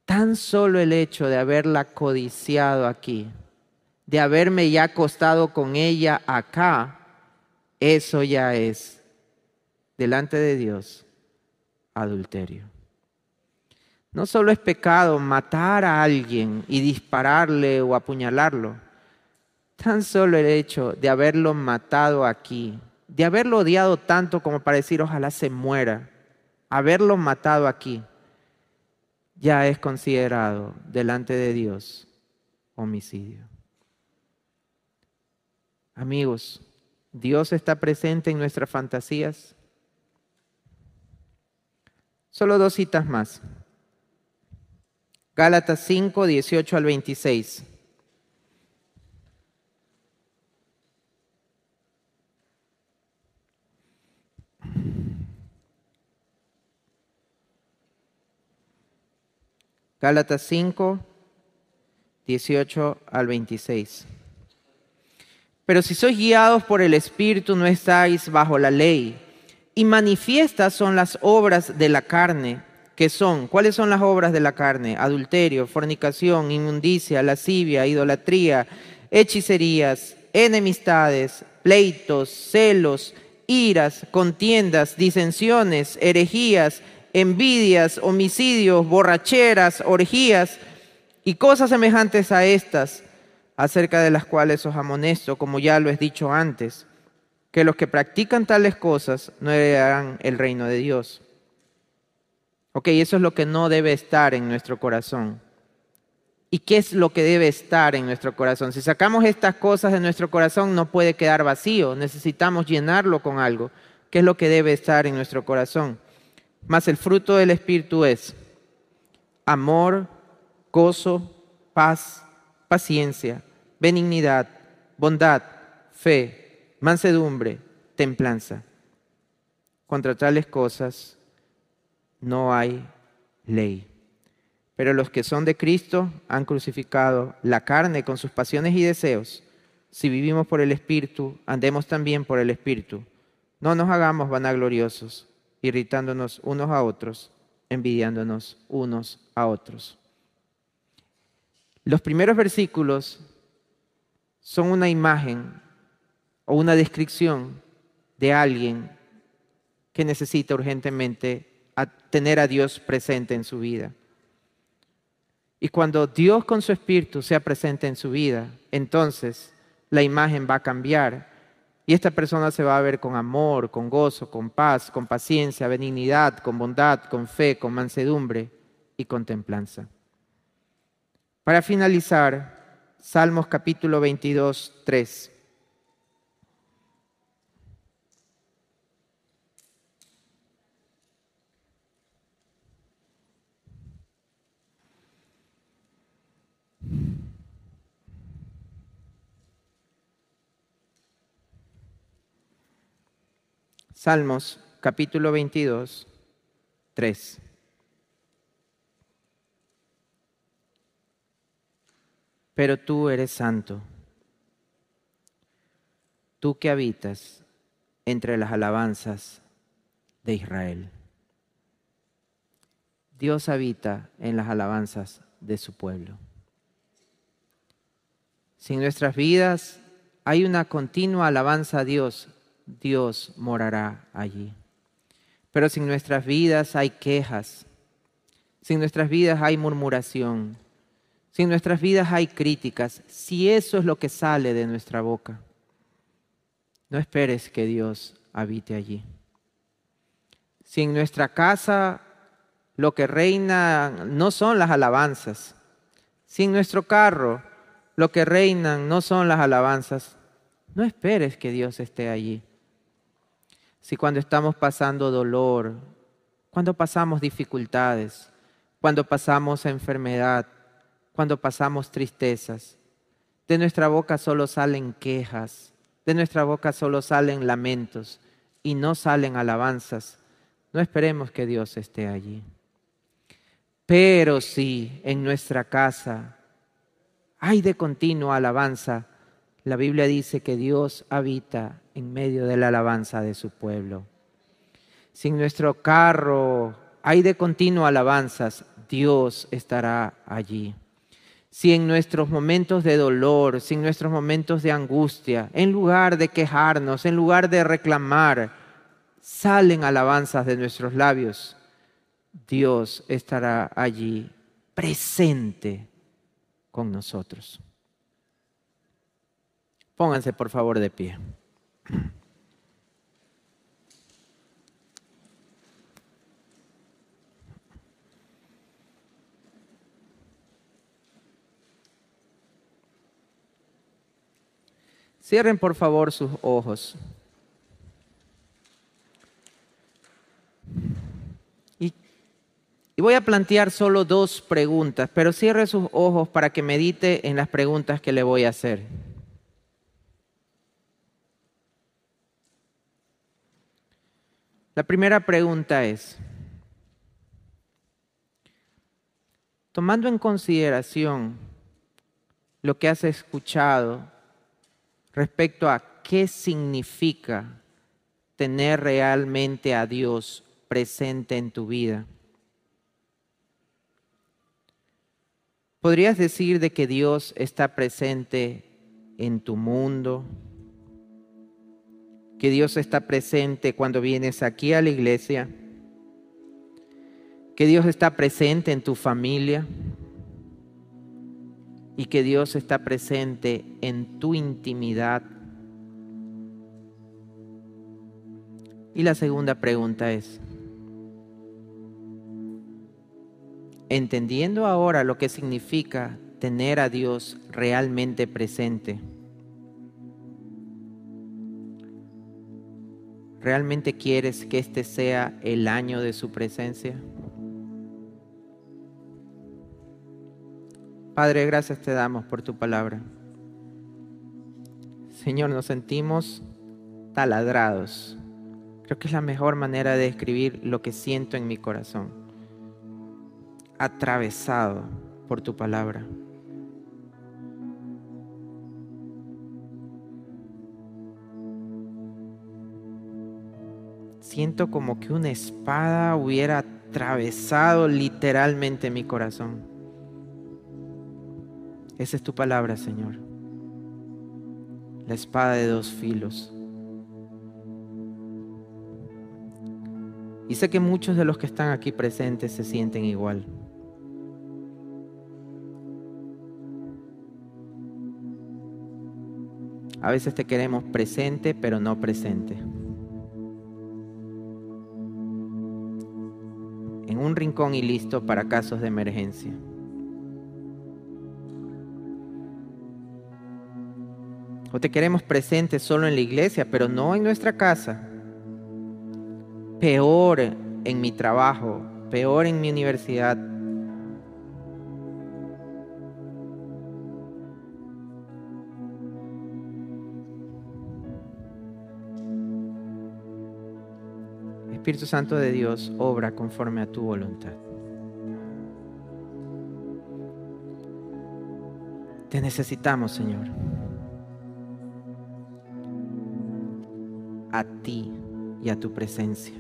tan solo el hecho de haberla codiciado aquí, de haberme ya acostado con ella acá, eso ya es, delante de Dios, adulterio. No solo es pecado matar a alguien y dispararle o apuñalarlo, tan solo el hecho de haberlo matado aquí, de haberlo odiado tanto como para decir ojalá se muera, haberlo matado aquí, ya es considerado delante de Dios homicidio. Amigos, Dios está presente en nuestras fantasías. Solo dos citas más. Gálatas 5, 18 al 26. Gálatas 5, 18 al 26. Pero si sois guiados por el Espíritu, no estáis bajo la ley. Y manifiestas son las obras de la carne que son, ¿cuáles son las obras de la carne? Adulterio, fornicación, inmundicia, lascivia, idolatría, hechicerías, enemistades, pleitos, celos, iras, contiendas, disensiones, herejías, envidias, homicidios, borracheras, orgías y cosas semejantes a estas, acerca de las cuales os amonesto, como ya lo he dicho antes, que los que practican tales cosas no heredarán el reino de Dios. Ok, eso es lo que no debe estar en nuestro corazón. ¿Y qué es lo que debe estar en nuestro corazón? Si sacamos estas cosas de nuestro corazón no puede quedar vacío, necesitamos llenarlo con algo. ¿Qué es lo que debe estar en nuestro corazón? Más el fruto del Espíritu es amor, gozo, paz, paciencia, benignidad, bondad, fe, mansedumbre, templanza. Contra tales cosas no hay ley. Pero los que son de Cristo han crucificado la carne con sus pasiones y deseos. Si vivimos por el Espíritu, andemos también por el Espíritu. No nos hagamos vanagloriosos, irritándonos unos a otros, envidiándonos unos a otros. Los primeros versículos son una imagen o una descripción de alguien que necesita urgentemente a tener a Dios presente en su vida. Y cuando Dios con su Espíritu sea presente en su vida, entonces la imagen va a cambiar y esta persona se va a ver con amor, con gozo, con paz, con paciencia, benignidad, con bondad, con fe, con mansedumbre y con templanza. Para finalizar, Salmos capítulo 22, 3. Salmos capítulo 22, 3. Pero tú eres santo, tú que habitas entre las alabanzas de Israel. Dios habita en las alabanzas de su pueblo. Si en nuestras vidas hay una continua alabanza a Dios, Dios morará allí. Pero si en nuestras vidas hay quejas, si en nuestras vidas hay murmuración, si en nuestras vidas hay críticas, si eso es lo que sale de nuestra boca, no esperes que Dios habite allí. Si en nuestra casa lo que reina no son las alabanzas, Si en nuestro carro lo que reinan no son las alabanzas, no esperes que Dios esté allí. Si cuando estamos pasando dolor, cuando pasamos dificultades, cuando pasamos enfermedad, cuando pasamos tristezas, de nuestra boca solo salen quejas, de nuestra boca solo salen lamentos y no salen alabanzas, no esperemos que Dios esté allí. Pero si en nuestra casa hay de continua alabanza, la Biblia dice que Dios habita en medio de la alabanza de su pueblo. Si en nuestro carro hay de continua alabanzas, Dios estará allí. Si en nuestros momentos de dolor, si en nuestros momentos de angustia, en lugar de quejarnos, en lugar de reclamar, salen alabanzas de nuestros labios, Dios estará allí presente con nosotros. Pónganse por favor de pie. Cierren por favor sus ojos. Y, voy a plantear solo dos preguntas, pero cierre sus ojos para que medite en las preguntas que le voy a hacer. La primera pregunta es, tomando en consideración lo que has escuchado respecto a qué significa tener realmente a Dios presente en tu vida. ¿Podrías decir de que Dios está presente en tu mundo? ¿Que Dios está presente cuando vienes aquí a la iglesia? ¿Que Dios está presente en tu familia? y que Dios está presente en tu intimidad. Y la segunda pregunta es, entendiendo ahora lo que significa tener a Dios realmente presente, ¿realmente quieres que este sea el año de su presencia? Padre, gracias te damos por tu palabra. Señor, nos sentimos taladrados. Creo que es la mejor manera de describir lo que siento en mi corazón. Atravesado por tu palabra. Siento como que una espada hubiera atravesado literalmente mi corazón. Esa es tu palabra, Señor. La espada de dos filos. Y sé que muchos de los que están aquí presentes se sienten igual. A veces te queremos presente, pero no presente. Un rincón y listo para casos de emergencia. O te queremos presente solo en la iglesia, pero no en nuestra casa. Peor en mi trabajo, peor en mi universidad. Espíritu Santo de Dios, obra conforme a tu voluntad. Te necesitamos, Señor. a ti y a tu presencia.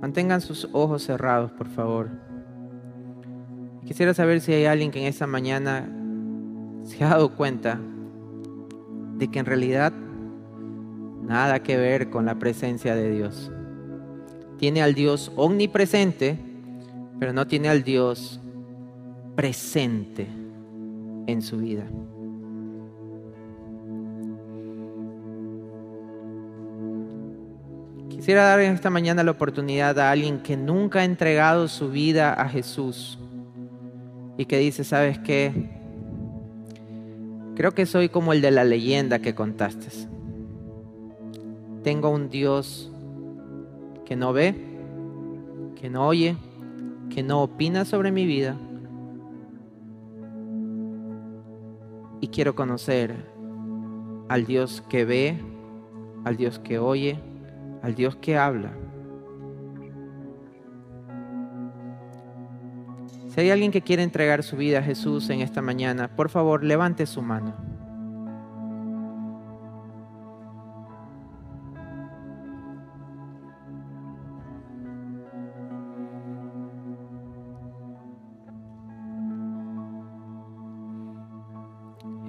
Mantengan sus ojos cerrados, por favor. Quisiera saber si hay alguien que en esta mañana se ha dado cuenta de que en realidad nada que ver con la presencia de Dios. Tiene al Dios omnipresente, pero no tiene al Dios presente en su vida. Quisiera dar en esta mañana la oportunidad a alguien que nunca ha entregado su vida a Jesús y que dice, ¿sabes qué? Creo que soy como el de la leyenda que contaste. Tengo un Dios que no ve, que no oye, que no opina sobre mi vida. Y quiero conocer al Dios que ve, al Dios que oye, al Dios que habla. Si hay alguien que quiere entregar su vida a Jesús en esta mañana, por favor, levante su mano.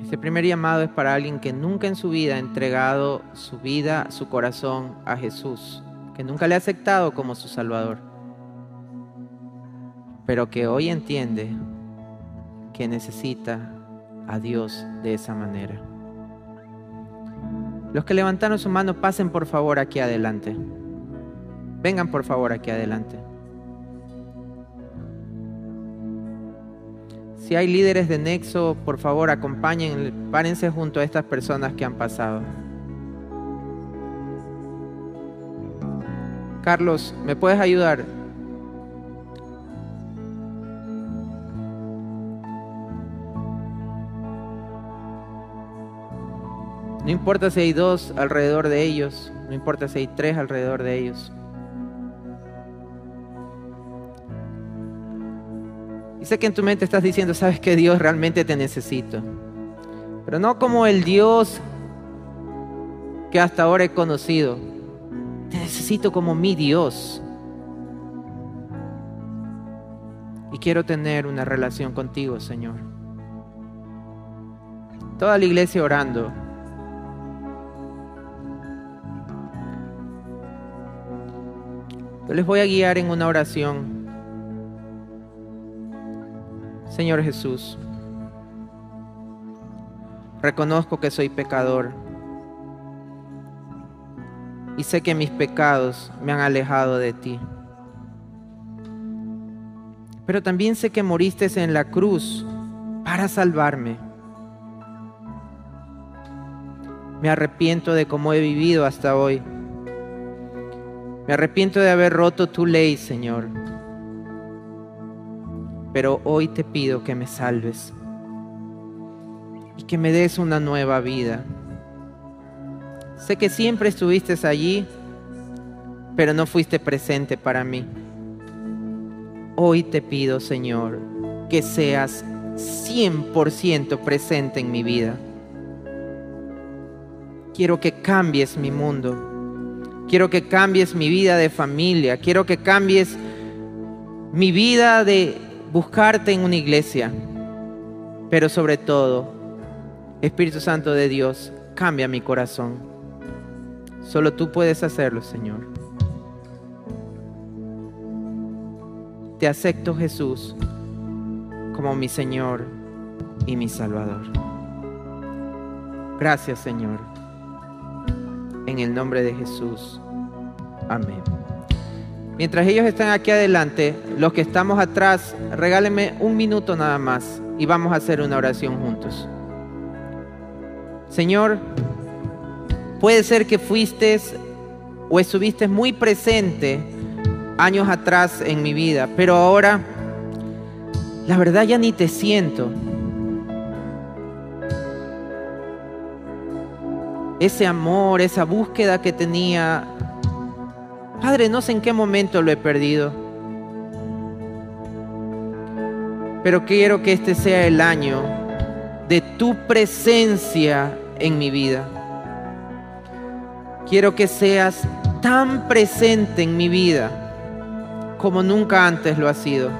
Este primer llamado es para alguien que nunca en su vida ha entregado su vida, su corazón a Jesús, que nunca le ha aceptado como su Salvador, pero que hoy entiende que necesita a Dios de esa manera. Los que levantaron su mano, pasen por favor aquí adelante. Vengan por favor aquí adelante. Si hay líderes de Nexo, por favor acompañen, párense junto a estas personas que han pasado. Carlos, ¿me puedes ayudar? No importa si hay dos alrededor de ellos, no importa si hay tres alrededor de ellos. sé que en tu mente estás diciendo, sabes que Dios realmente te necesito. Pero no como el Dios que hasta ahora he conocido. Te necesito como mi Dios. Y quiero tener una relación contigo, Señor. Toda la iglesia orando. Yo les voy a guiar en una oración Señor Jesús, reconozco que soy pecador y sé que mis pecados me han alejado de ti. Pero también sé que moriste en la cruz para salvarme. Me arrepiento de cómo he vivido hasta hoy. Me arrepiento de haber roto tu ley, Señor pero hoy te pido que me salves y que me des una nueva vida. Sé que siempre estuviste allí, pero no fuiste presente para mí. Hoy te pido, Señor, que seas 100% presente en mi vida. Quiero que cambies mi mundo. Quiero que cambies mi vida de familia. Quiero que cambies mi vida de buscarte en una iglesia, pero sobre todo, Espíritu Santo de Dios, cambia mi corazón. Solo tú puedes hacerlo, Señor. Te acepto, Jesús, como mi Señor y mi Salvador. Gracias, Señor. En el nombre de Jesús. Amén. Mientras ellos están aquí adelante, los que estamos atrás, regálenme un minuto nada más y vamos a hacer una oración juntos. Señor, puede ser que fuiste o estuviste muy presente años atrás en mi vida, pero ahora la verdad ya ni te siento. Ese amor, esa búsqueda que tenía Padre, no sé en qué momento lo he perdido, pero quiero que este sea el año de tu presencia en mi vida. Quiero que seas tan presente en mi vida como nunca antes lo has sido.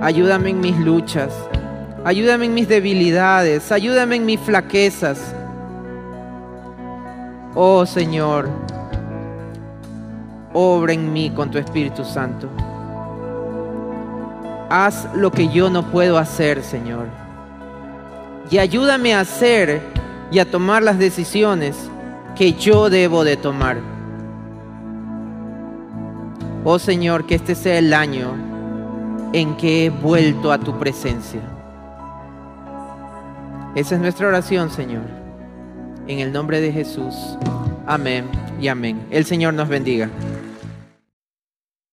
Ayúdame en mis luchas, ayúdame en mis debilidades, ayúdame en mis flaquezas. Oh Señor, obra en mí con tu Espíritu Santo. Haz lo que yo no puedo hacer, Señor. Y ayúdame a hacer y a tomar las decisiones que yo debo de tomar. Oh Señor, que este sea el año en que he vuelto a tu presencia. Esa es nuestra oración, Señor. En el nombre de Jesús. Amén y amén. El Señor nos bendiga.